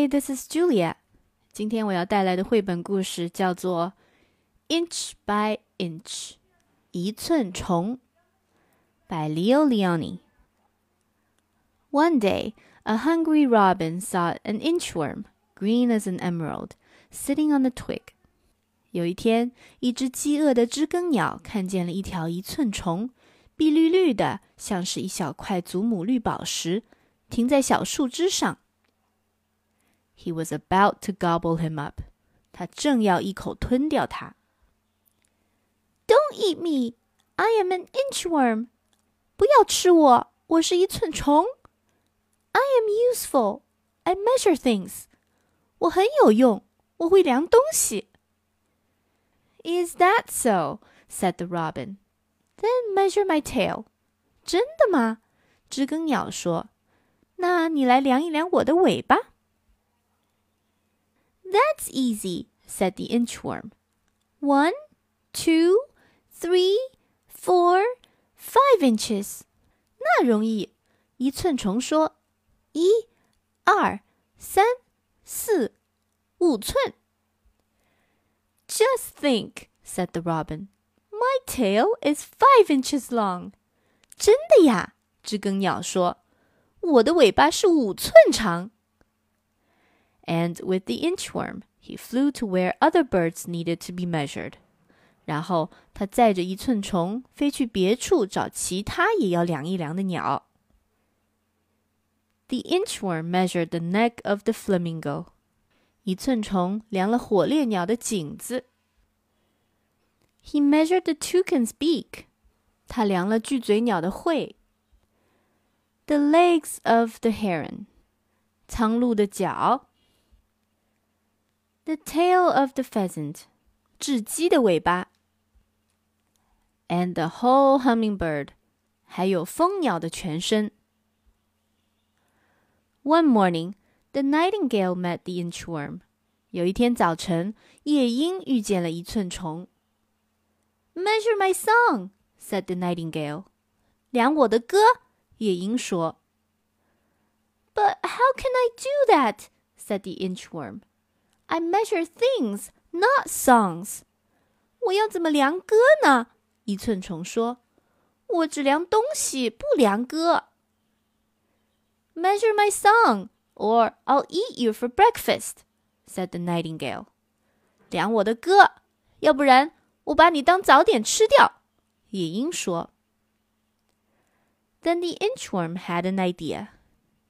Hi, this is Julia. Julia。今天我要带来的绘本故事叫做《Inch by Inch》，一寸虫，by Leo Lionni。One day, a hungry robin saw an inchworm, green as an emerald, sitting on a twig. 有一天，一只饥饿的知更鸟看见了一条一寸虫，碧绿绿的，像是一小块祖母绿宝石，停在小树枝上。He was about to gobble him up. 他正要一口吞掉它。Don't eat me. I am an inchworm. 不要吃我，我是一寸虫。I am useful. I measure things. 我很有用，我会量东西。Is that so? said the robin. Then measure my tail. 真的吗？知更鸟说。那你来量一量我的尾巴。 that's easy, said the inchworm. One, two, three, four, five inches. 那容易。一寸虫说：“一、二、三、四、五寸。” Just think, said the robin. My tail is five inches long. 真的呀，知更鸟说：“我的尾巴是五寸长。” and with the inchworm, he flew to where other birds needed to be measured. 然后他载着一寸虫飞去别处找其他也要量一量的鸟。The inchworm measured the neck of the flamingo. 一寸虫量了火烈鸟的颈子。He measured the toucan's beak. 他量了巨嘴鸟的喙。The legs of the heron. 苍鹭的脚。 the tail of the pheasant，雉鸡的尾巴，and the whole hummingbird，还有蜂鸟的全身。One morning, the nightingale met the inchworm。有一天早晨，夜莺遇见了一寸虫。Measure my song, said the nightingale。量我的歌，夜莺说。But how can I do that? said the inchworm. I measure things, not songs. 我要怎么量歌呢？一寸虫说：“我只量东西，不量歌。” Measure my song, or I'll eat you for breakfast," said the nightingale. 量我的歌，要不然我把你当早点吃掉。夜莺说。Then the inchworm had an idea.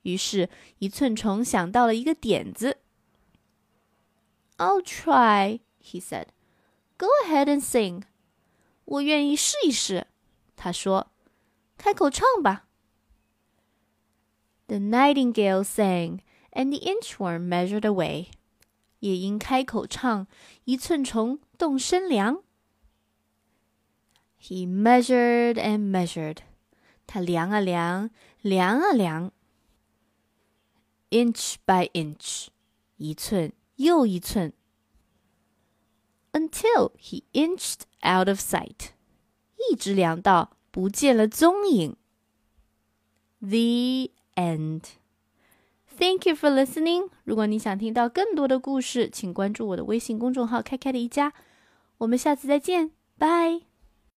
于是，一寸虫想到了一个点子。I'll try, he said. Go ahead and sing. 我愿意试一试，他说。开口唱吧。The nightingale sang, and the inchworm measured away. 夜莺开口唱，一寸虫动身量。He measured and measured. 他量啊量，量啊量。Inch by inch，一寸 又一寸，until he inched out of sight，一直量到不见了踪影。The end. Thank you for listening. 如果你想听到更多的故事，请关注我的微信公众号“开开的一家”。我们下次再见，拜。